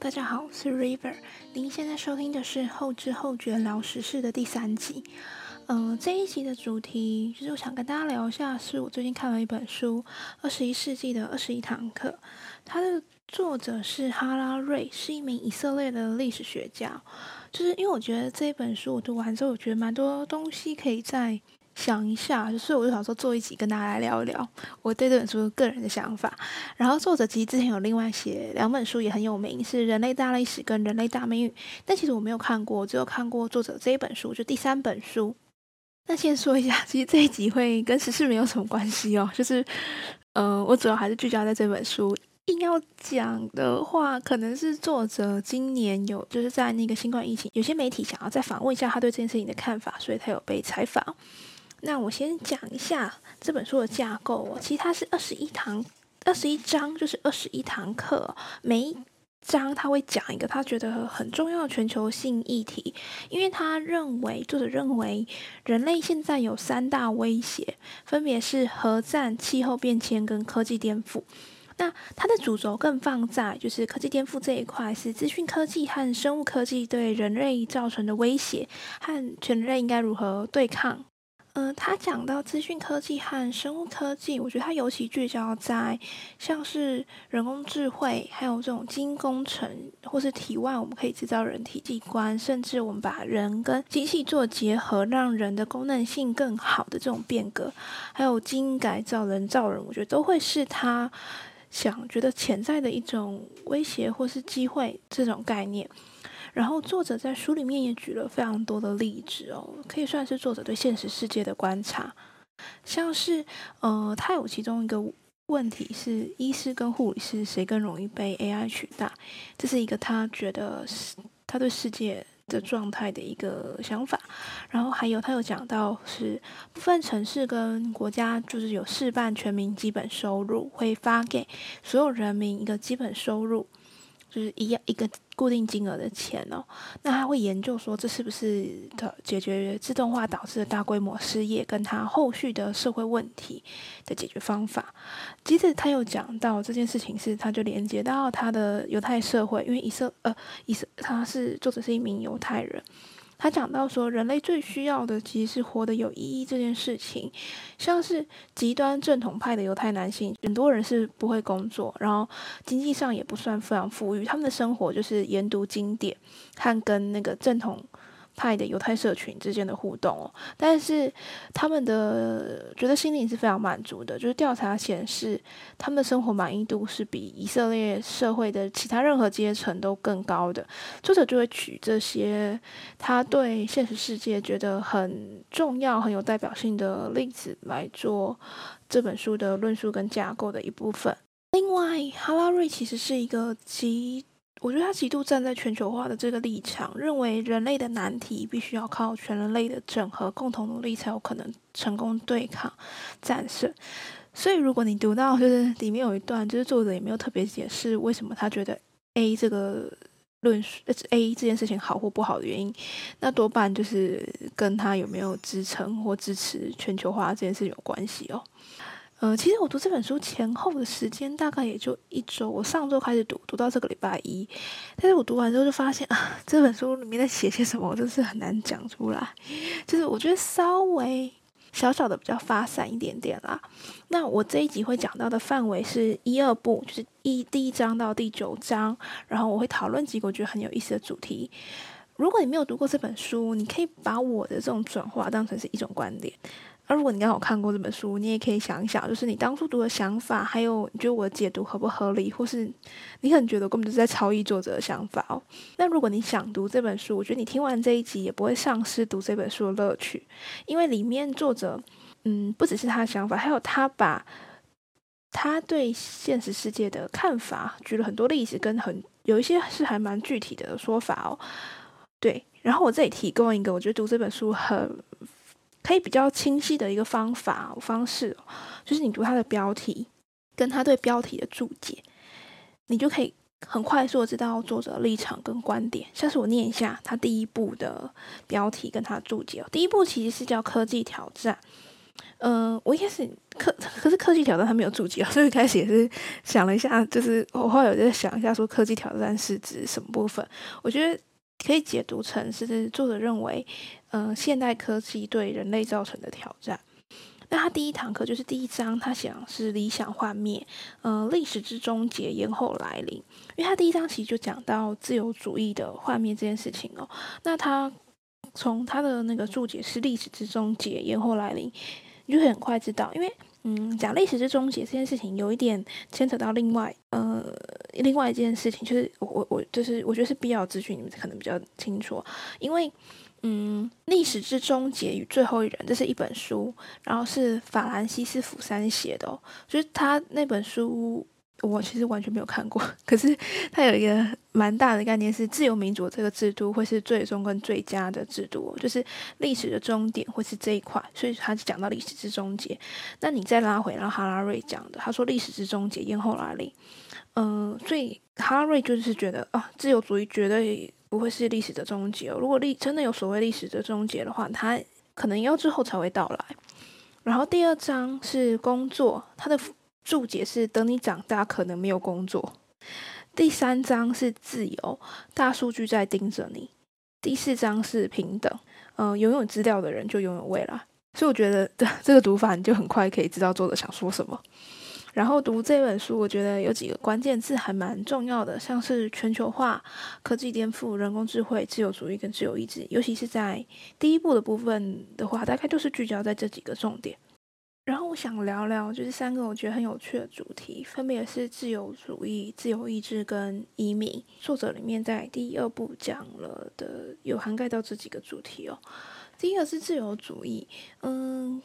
大家好，我是 River。您现在收听的是后知后觉聊时事的第三集。嗯，这一集的主题就是我想跟大家聊一下，是我最近看了一本书《二十一世纪的二十一堂课》，它的作者是哈拉瑞，是一名以色列的历史学家。就是因为我觉得这一本书我读完之后，我觉得蛮多东西可以在。想一下，所以我就想说做一集跟大家来聊一聊我对这本书个人的想法。然后作者其实之前有另外写两本书也很有名，是《人类大历史》跟《人类大命运》，但其实我没有看过，只有看过作者这一本书，就第三本书。那先说一下，其实这一集会跟时事没有什么关系哦，就是，呃，我主要还是聚焦在这本书。硬要讲的话，可能是作者今年有就是在那个新冠疫情，有些媒体想要再访问一下他对这件事情的看法，所以他有被采访。那我先讲一下这本书的架构哦。其实它是二十一堂，二十一章，就是二十一堂课。每一章他会讲一个他觉得很重要的全球性议题，因为他认为，作者认为人类现在有三大威胁，分别是核战、气候变迁跟科技颠覆。那它的主轴更放在就是科技颠覆这一块，是资讯科技和生物科技对人类造成的威胁，和全人类应该如何对抗。嗯，他讲到资讯科技和生物科技，我觉得他尤其聚焦在像是人工智慧，还有这种基因工程，或是体外我们可以制造人体器官，甚至我们把人跟机器做结合，让人的功能性更好的这种变革，还有基因改造人造人，我觉得都会是他想觉得潜在的一种威胁或是机会这种概念。然后作者在书里面也举了非常多的例子哦，可以算是作者对现实世界的观察。像是，呃，他有其中一个问题是，医师跟护理师谁更容易被 AI 取代？这是一个他觉得是他对世界的状态的一个想法。然后还有他有讲到是部分城市跟国家就是有示范全民基本收入，会发给所有人民一个基本收入。就是一样一个固定金额的钱哦，那他会研究说这是不是的解决自动化导致的大规模失业，跟他后续的社会问题的解决方法。接着他又讲到这件事情是，他就连接到他的犹太社会，因为以色呃以色他是作者是一名犹太人。他讲到说，人类最需要的其实是活得有意义这件事情。像是极端正统派的犹太男性，很多人是不会工作，然后经济上也不算非常富裕，他们的生活就是研读经典和跟那个正统。派的犹太社群之间的互动哦，但是他们的觉得心灵是非常满足的，就是调查显示，他们的生活满意度是比以色列社会的其他任何阶层都更高的。作者就会举这些他对现实世界觉得很重要、很有代表性的例子来做这本书的论述跟架构的一部分。另外，哈拉瑞其实是一个极。我觉得他极度站在全球化的这个立场，认为人类的难题必须要靠全人类的整合、共同努力才有可能成功对抗、战胜。所以，如果你读到就是里面有一段，就是作者也没有特别解释为什么他觉得 A 这个论述 A 这件事情好或不好的原因，那多半就是跟他有没有支撑或支持全球化这件事有关系哦。呃，其实我读这本书前后的时间大概也就一周。我上周开始读，读到这个礼拜一。但是我读完之后就发现啊，这本书里面在写些什么，我真是很难讲出来。就是我觉得稍微小小的比较发散一点点啦。那我这一集会讲到的范围是一二部，就是一第一章到第九章。然后我会讨论几个我觉得很有意思的主题。如果你没有读过这本书，你可以把我的这种转化当成是一种观点。而如果你刚好看过这本书，你也可以想一想，就是你当初读的想法，还有你觉得我的解读合不合理，或是你可能觉得我根本就是在抄袭作者的想法哦。那如果你想读这本书，我觉得你听完这一集也不会丧失读这本书的乐趣，因为里面作者，嗯，不只是他的想法，还有他把他对现实世界的看法举了很多例子，跟很有一些是还蛮具体的说法哦。对，然后我这里提供一个，我觉得读这本书很。可以比较清晰的一个方法方式，就是你读它的标题，跟他对标题的注解，你就可以很快速的知道作者的立场跟观点。像是我念一下他第一部的标题跟他注解第一部其实是叫科技挑战，嗯，我一开始科可是科技挑战它没有注解，所以一开始也是想了一下，就是我后来有在想一下，说科技挑战是指什么部分？我觉得可以解读成是作者认为，嗯，现代科技对人类造成的挑战。那他第一堂课就是第一章，他想是理想幻灭，嗯，历史之终结延后来临。因为他第一章其实就讲到自由主义的幻灭这件事情哦。那他从他的那个注解是历史之终结延后来临。你就很快知道，因为嗯，讲历史之终结这件事情，有一点牵扯到另外呃另外一件事情，就是我我我就是我觉得是必要资讯，你们可能比较清楚。因为嗯，历史之终结与最后一人，这是一本书，然后是法兰西斯福山写的，哦，就是他那本书。我其实完全没有看过，可是他有一个蛮大的概念，是自由民主这个制度会是最终跟最佳的制度，就是历史的终点会是这一块，所以他就讲到历史之终结。那你再拉回，然后哈拉瑞讲的，他说历史之终结咽后来临，嗯，所以哈拉瑞就是觉得啊，自由主义绝对不会是历史的终结。如果历真的有所谓历史的终结的话，它可能要之后才会到来。然后第二章是工作，它的。注解是等你长大，可能没有工作。第三章是自由，大数据在盯着你。第四章是平等，嗯，拥有资料的人就拥有未来。所以我觉得 这个读法你就很快可以知道作者想说什么。然后读这本书，我觉得有几个关键字还蛮重要的，像是全球化、科技颠覆、人工智慧、自由主义跟自由意志。尤其是在第一部的部分的话，大概就是聚焦在这几个重点。然后我想聊聊，就是三个我觉得很有趣的主题，分别是自由主义、自由意志跟移民。作者里面在第二部讲了的，有涵盖到这几个主题哦。第一个是自由主义，嗯，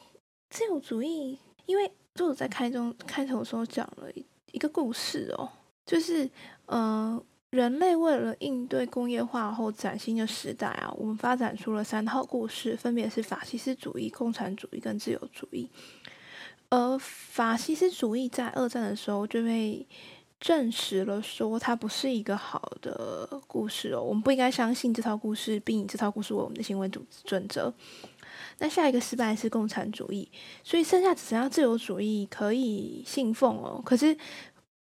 自由主义，因为作者在开中开头的时候讲了一个故事哦，就是嗯，人类为了应对工业化后崭新的时代啊，我们发展出了三套故事，分别是法西斯主义、共产主义跟自由主义。而法西斯主义在二战的时候就被证实了，说它不是一个好的故事哦。我们不应该相信这套故事，并以这套故事为我们的行为准准则。那下一个失败是共产主义，所以剩下只剩下自由主义可以信奉哦。可是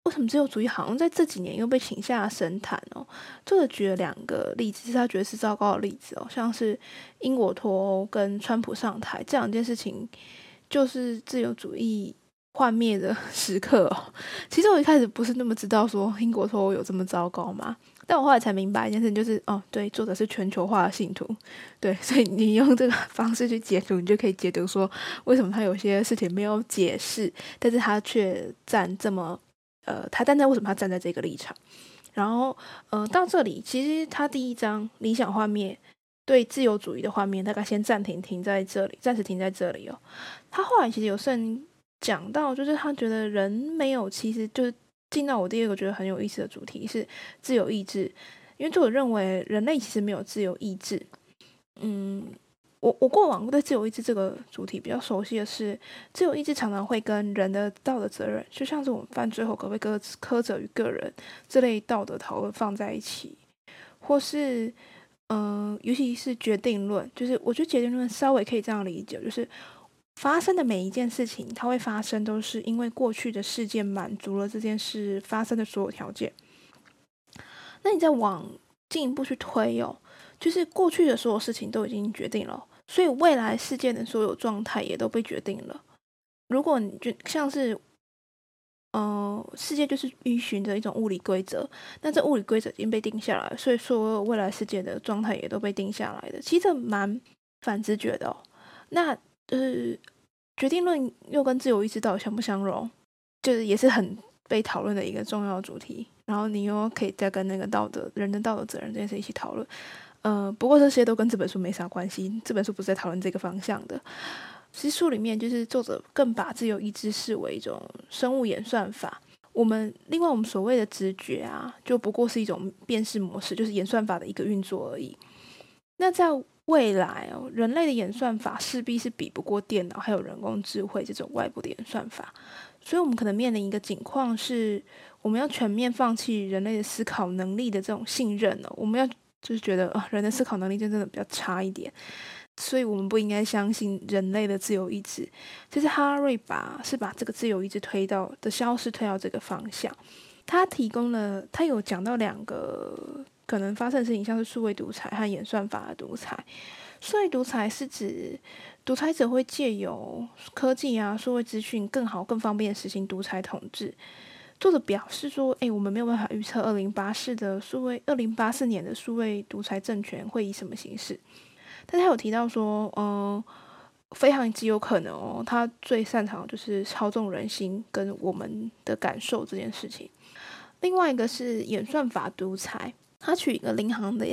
为什么自由主义好像在这几年又被请下神坛哦？作者举了两个例子，是他觉得是糟糕的例子哦，像是英国脱欧跟川普上台这两件事情。就是自由主义幻灭的 时刻哦。其实我一开始不是那么知道说英国脱欧有这么糟糕嘛，但我后来才明白一件事，就是哦，对，作者是全球化的信徒，对，所以你用这个方式去解读，你就可以解读说为什么他有些事情没有解释，但是他却站这么呃，他站在为什么他站在这个立场？然后呃，到这里其实他第一章理想画面。对自由主义的画面，大概先暂停，停在这里，暂时停在这里哦。他后来其实有甚讲到，就是他觉得人没有，其实就是进到我第二个觉得很有意思的主题是自由意志，因为作者认为人类其实没有自由意志。嗯，我我过往对自由意志这个主题比较熟悉的是，自由意志常常会跟人的道德责任，就像是我们犯罪后可不可以苛苛责于个人这类道德讨论放在一起，或是。嗯，尤其是决定论，就是我觉得决定论稍微可以这样理解，就是发生的每一件事情，它会发生，都是因为过去的事件满足了这件事发生的所有条件。那你再往进一步去推哦，就是过去的所有事情都已经决定了，所以未来事件的所有状态也都被决定了。如果你就像是。嗯，世界就是依循着一种物理规则，那这物理规则已经被定下来，所以说未来世界的状态也都被定下来的。其实蛮反直觉的哦。那就是决定论又跟自由意志到底相不相容，就是也是很被讨论的一个重要主题。然后你又可以再跟那个道德、人的道德责任这件事一起讨论。呃，不过这些都跟这本书没啥关系，这本书不是在讨论这个方向的。其实书里面就是作者更把自由意志视为一种生物演算法。我们另外我们所谓的直觉啊，就不过是一种辨识模式，就是演算法的一个运作而已。那在未来哦，人类的演算法势必是比不过电脑还有人工智慧这种外部的演算法。所以，我们可能面临一个情况是，我们要全面放弃人类的思考能力的这种信任了。我们要就是觉得啊，人的思考能力就真的比较差一点。所以我们不应该相信人类的自由意志。其实哈瑞把是把这个自由意志推到的消失推到这个方向。他提供了，他有讲到两个可能发生的事情，像是数位独裁和演算法的独裁。数位独裁是指独裁者会借由科技啊、数位资讯更好、更方便实行独裁统治。作者表示说：“诶，我们没有办法预测二零八四的数位，二零八四年的数位独裁政权会以什么形式。”但他有提到说：“嗯，非常极有可能哦，他最擅长就是操纵人心跟我们的感受这件事情。”另外一个是演算法独裁，他取一个银行的。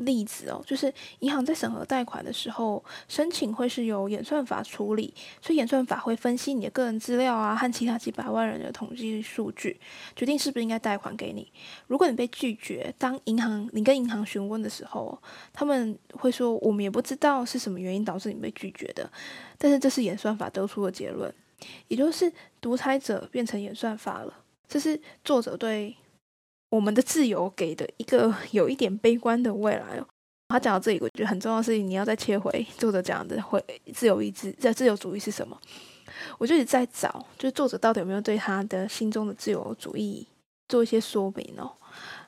例子哦，就是银行在审核贷款的时候，申请会是由演算法处理，所以演算法会分析你的个人资料啊，和其他几百万人的统计数据，决定是不是应该贷款给你。如果你被拒绝，当银行你跟银行询问的时候，他们会说我们也不知道是什么原因导致你被拒绝的，但是这是演算法得出的结论，也就是独裁者变成演算法了。这是作者对。我们的自由给的一个有一点悲观的未来。他讲到这里，我觉得很重要的事情，你要再切回作者讲的会自由意志，在自由主义是什么？我就一直在找，就是作者到底有没有对他的心中的自由主义做一些说明哦。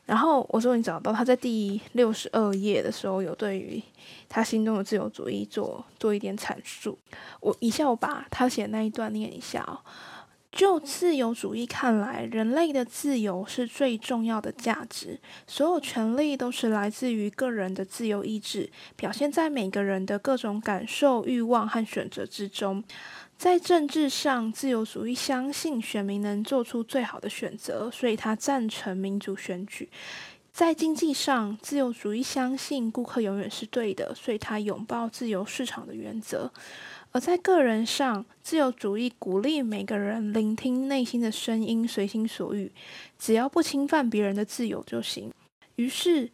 然后我终于找到他在第六十二页的时候，有对于他心中的自由主义做做一点阐述。我以下我把他写那一段念一下哦。就自由主义看来，人类的自由是最重要的价值。所有权利都是来自于个人的自由意志，表现在每个人的各种感受、欲望和选择之中。在政治上，自由主义相信选民能做出最好的选择，所以他赞成民主选举。在经济上，自由主义相信顾客永远是对的，所以他拥抱自由市场的原则。而在个人上，自由主义鼓励每个人聆听内心的声音，随心所欲，只要不侵犯别人的自由就行。于是，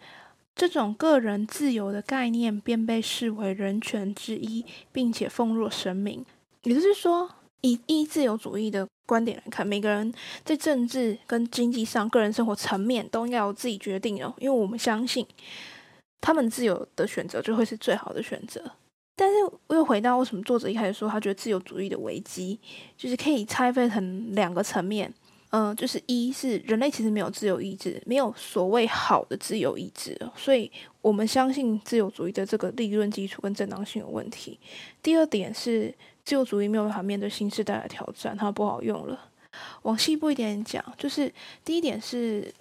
这种个人自由的概念便被视为人权之一，并且奉若神明。也就是说，以一自由主义的观点来看，每个人在政治跟经济上、个人生活层面都应该由自己决定哦，因为我们相信，他们自由的选择就会是最好的选择。但是我又回到为什么作者一开始说他觉得自由主义的危机，就是可以拆分成两个层面，嗯，就是一是人类其实没有自由意志，没有所谓好的自由意志，所以我们相信自由主义的这个理论基础跟正当性有问题。第二点是自由主义没有办法面对新时代的挑战，它不好用了。往细部一点讲，就是第一点是。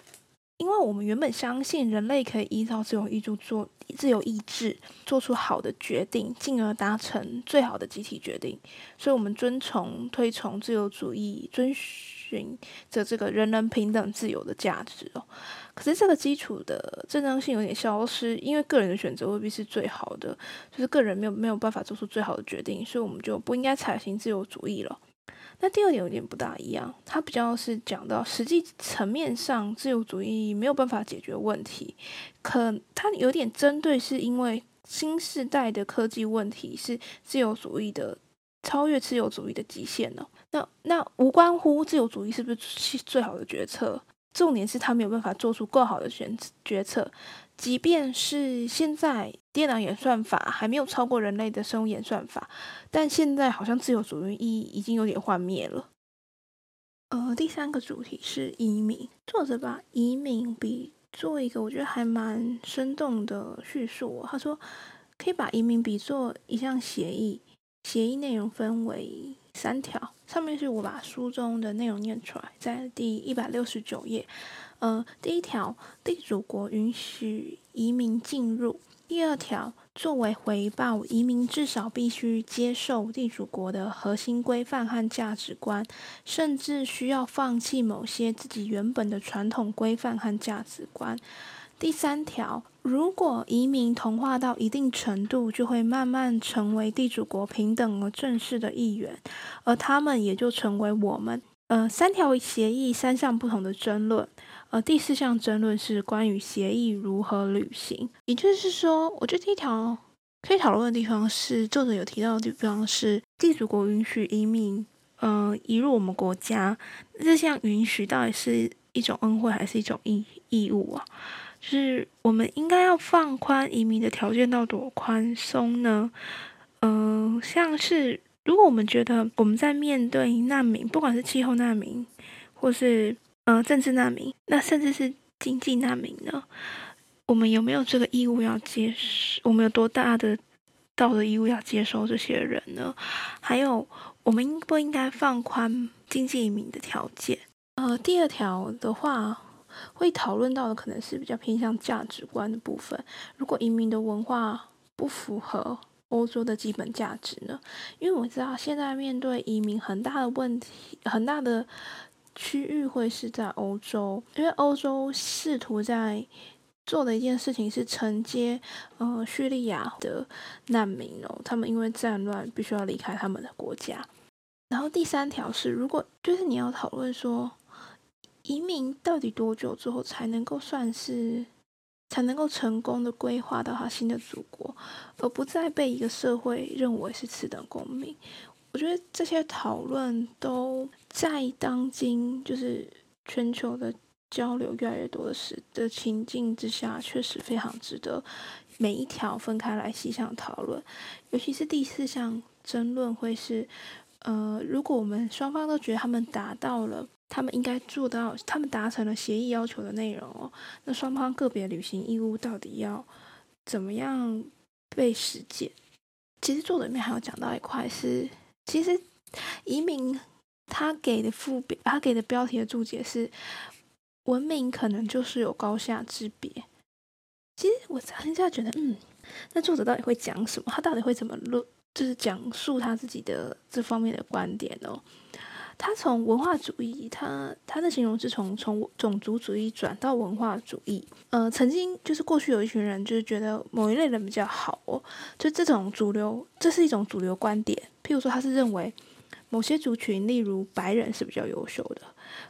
因为我们原本相信人类可以依照自由意志做自由意志做出好的决定，进而达成最好的集体决定，所以我们遵从推崇自由主义，遵循着这个人人平等自由的价值哦。可是这个基础的正当性有点消失，因为个人的选择未必是最好的，就是个人没有没有办法做出最好的决定，所以我们就不应该采行自由主义了。那第二点有点不大一样，它比较是讲到实际层面上，自由主义没有办法解决问题，可它有点针对，是因为新时代的科技问题是自由主义的超越自由主义的极限了。那那无关乎自由主义是不是最好的决策，重点是他没有办法做出更好的选决策。即便是现在电脑演算法还没有超过人类的生物演算法，但现在好像自由主义已经有点幻灭了。呃，第三个主题是移民，作者把移民比作一个我觉得还蛮生动的叙述。他说可以把移民比作一项协议，协议内容分为三条，上面是我把书中的内容念出来，在第一百六十九页。呃，第一条，地主国允许移民进入；第二条，作为回报，移民至少必须接受地主国的核心规范和价值观，甚至需要放弃某些自己原本的传统规范和价值观。第三条，如果移民同化到一定程度，就会慢慢成为地主国平等而正式的一员，而他们也就成为我们。呃，三条协议，三项不同的争论。呃，第四项争论是关于协议如何履行。也就是说，我觉得第一条可以讨论的地方是，作者有提到的地方是，地主国允许移民，呃，移入我们国家。这项允许到底是一种恩惠还是一种义义务啊？就是我们应该要放宽移民的条件到多宽松呢？嗯，像是如果我们觉得我们在面对难民，不管是气候难民，或是呃政治难民，那甚至是经济难民呢，我们有没有这个义务要接受？我们有多大的道德义务要接收这些人呢？还有，我们应不应该放宽经济移民的条件？呃，第二条的话。会讨论到的可能是比较偏向价值观的部分。如果移民的文化不符合欧洲的基本价值呢？因为我知道现在面对移民很大的问题，很大的区域会是在欧洲，因为欧洲试图在做的一件事情是承接呃叙利亚的难民哦，他们因为战乱必须要离开他们的国家。然后第三条是，如果就是你要讨论说。移民到底多久之后才能够算是才能够成功的规划到他新的祖国，而不再被一个社会认为是次等公民？我觉得这些讨论都在当今就是全球的交流越来越多的时的情境之下，确实非常值得每一条分开来细项讨论。尤其是第四项争论会是，呃，如果我们双方都觉得他们达到了。他们应该做到，他们达成了协议要求的内容哦。那双方个别履行义务到底要怎么样被实践？其实作者里面还有讲到一块是，其实移民他给的副标，他给的标题的注解是“文明可能就是有高下之别”。其实我当下觉得，嗯，那作者到底会讲什么？他到底会怎么论，就是讲述他自己的这方面的观点哦？他从文化主义，他他的形容是从从种族主义转到文化主义。呃，曾经就是过去有一群人就是觉得某一类人比较好哦，就这种主流，这是一种主流观点。譬如说，他是认为某些族群，例如白人是比较优秀的。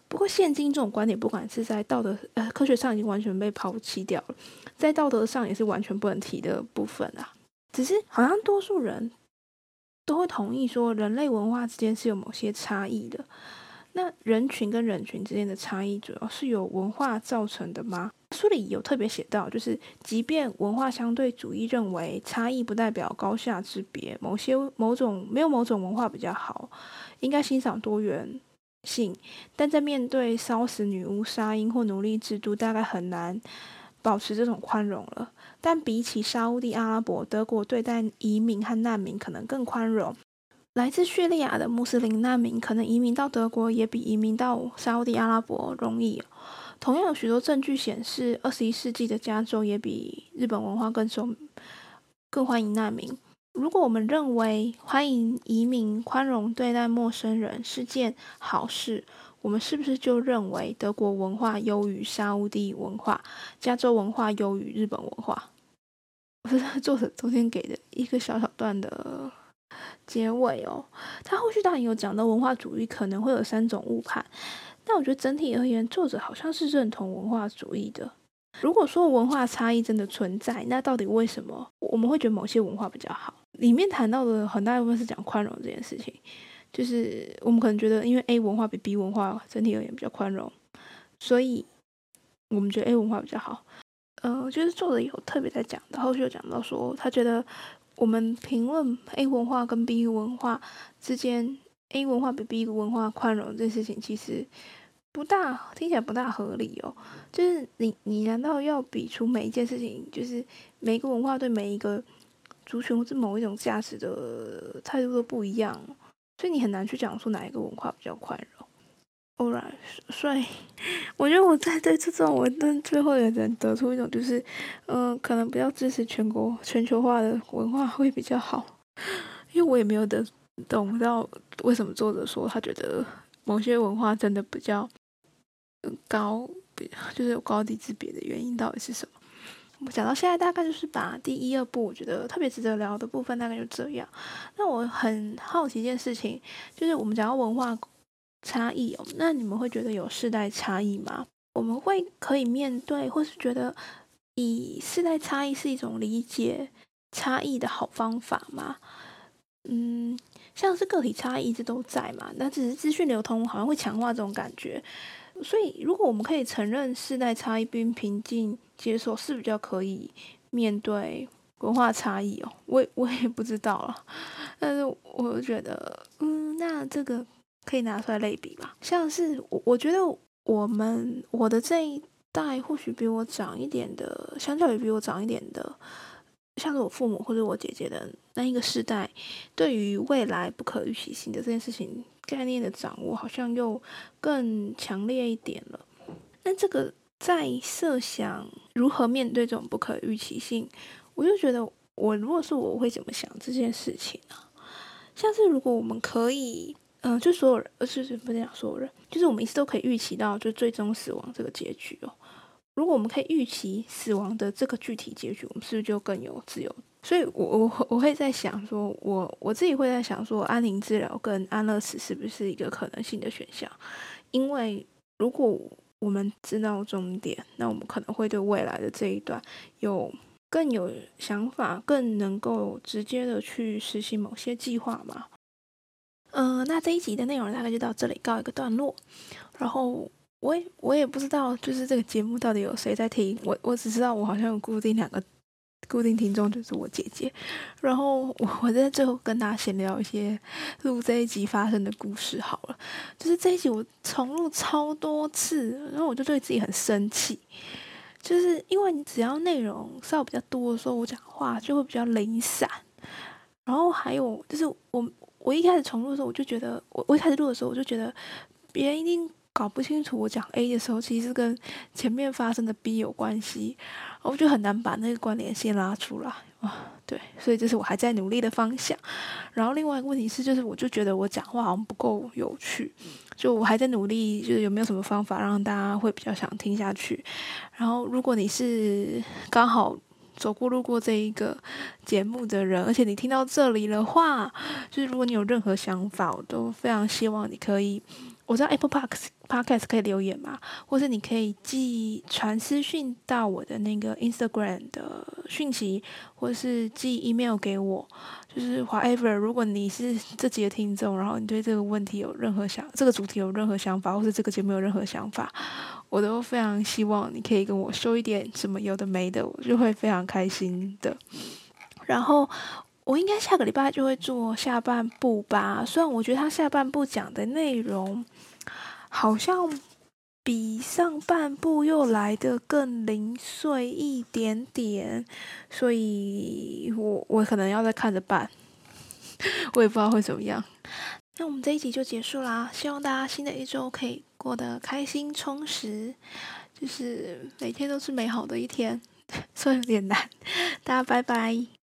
不过，现今这种观点，不管是在道德呃科学上已经完全被抛弃掉了，在道德上也是完全不能提的部分啊。只是好像多数人。都会同意说，人类文化之间是有某些差异的。那人群跟人群之间的差异，主要是由文化造成的吗？书里有特别写到，就是即便文化相对主义认为差异不代表高下之别，某些某种没有某种文化比较好，应该欣赏多元性，但在面对烧死女巫、杀婴或奴隶制度，大概很难保持这种宽容了。但比起沙地阿拉伯，德国对待移民和难民可能更宽容。来自叙利亚的穆斯林难民可能移民到德国也比移民到沙地阿拉伯容易。同样有许多证据显示，二十一世纪的加州也比日本文化更受、更欢迎难民。如果我们认为欢迎移民、宽容对待陌生人是件好事，我们是不是就认为德国文化优于沙乌地文化，加州文化优于日本文化？我是作者中间给的一个小小段的结尾哦。他后续当然有讲到文化主义可能会有三种误判，但我觉得整体而言，作者好像是认同文化主义的。如果说文化差异真的存在，那到底为什么我们会觉得某些文化比较好？里面谈到的很大一部分是讲宽容这件事情。就是我们可能觉得，因为 A 文化比 B 文化整体而言比较宽容，所以我们觉得 A 文化比较好。呃，就是作者有特别在讲的，后续有讲到说，他觉得我们评论 A 文化跟 B 文化之间，A 文化比 B 文化宽容这件事情，其实不大听起来不大合理哦。就是你你难道要比出每一件事情，就是每个文化对每一个族群或者某一种价值的态度都不一样？所以你很难去讲出哪一个文化比较宽容。Alright，所以我觉得我在对这种文章最后也能得出一种，就是，嗯，可能比较支持全国全球化的文化会比较好。因为我也没有得懂到为什么作者说他觉得某些文化真的比较高，比就是有高低之别的原因到底是什么。我讲到现在，大概就是把第一、二部我觉得特别值得聊的部分，大概就这样。那我很好奇一件事情，就是我们讲到文化差异哦，那你们会觉得有世代差异吗？我们会可以面对，或是觉得以世代差异是一种理解差异的好方法吗？嗯，像是个体差异一直都在嘛，那只是资讯流通好像会强化这种感觉。所以如果我们可以承认世代差异并平静接受，是比较可以面对文化差异哦。我我也不知道了，但是我觉得，嗯，那这个可以拿出来类比吧。像是我，我觉得我们我的这一代或许比我长一点的，相较于比我长一点的。像是我父母或者我姐姐的那一个世代，对于未来不可预期性的这件事情概念的掌握，好像又更强烈一点了。那这个在设想如何面对这种不可预期性，我就觉得，我如果是我会怎么想这件事情呢？像是如果我们可以，嗯，就所有人，而是不是讲所有人，就是我们一直都可以预期到就最终死亡这个结局哦。如果我们可以预期死亡的这个具体结局，我们是不是就更有自由？所以，我我我会在想，说我我自己会在想，说安宁治疗跟安乐死是不是一个可能性的选项？因为如果我们知道终点，那我们可能会对未来的这一段有更有想法，更能够直接的去实行某些计划嘛。嗯，那这一集的内容大概就到这里告一个段落，然后。我也我也不知道，就是这个节目到底有谁在听。我我只知道我好像有固定两个固定听众，就是我姐姐。然后我我在最后跟大家闲聊一些录这一集发生的故事好了。就是这一集我重录超多次，然后我就对自己很生气，就是因为你只要内容稍微比较多的时候，我讲话就会比较零散。然后还有就是我我一开始重录的时候，我就觉得我我一开始录的时候，我就觉得别人一定。搞不清楚我讲 A 的时候，其实跟前面发生的 B 有关系，我就很难把那个关联线拉出来啊。对，所以这是我还在努力的方向。然后另外一个问题是，就是我就觉得我讲话好像不够有趣，就我还在努力，就是有没有什么方法让大家会比较想听下去。然后如果你是刚好走过路过这一个节目的人，而且你听到这里的话，就是如果你有任何想法，我都非常希望你可以。我知道 Apple Park Podcast 可以留言嘛，或是你可以寄传私讯到我的那个 Instagram 的讯息，或是寄 email 给我，就是 whatever。如果你是这几个听众，然后你对这个问题有任何想，这个主题有任何想法，或是这个节目有任何想法，我都非常希望你可以跟我说一点什么有的没的，我就会非常开心的。然后。我应该下个礼拜就会做下半部吧，虽然我觉得他下半部讲的内容好像比上半部又来的更零碎一点点，所以我我可能要再看着办，我也不知道会怎么样。那我们这一集就结束啦，希望大家新的一周可以过得开心充实，就是每天都是美好的一天，虽然有点难，大家拜拜。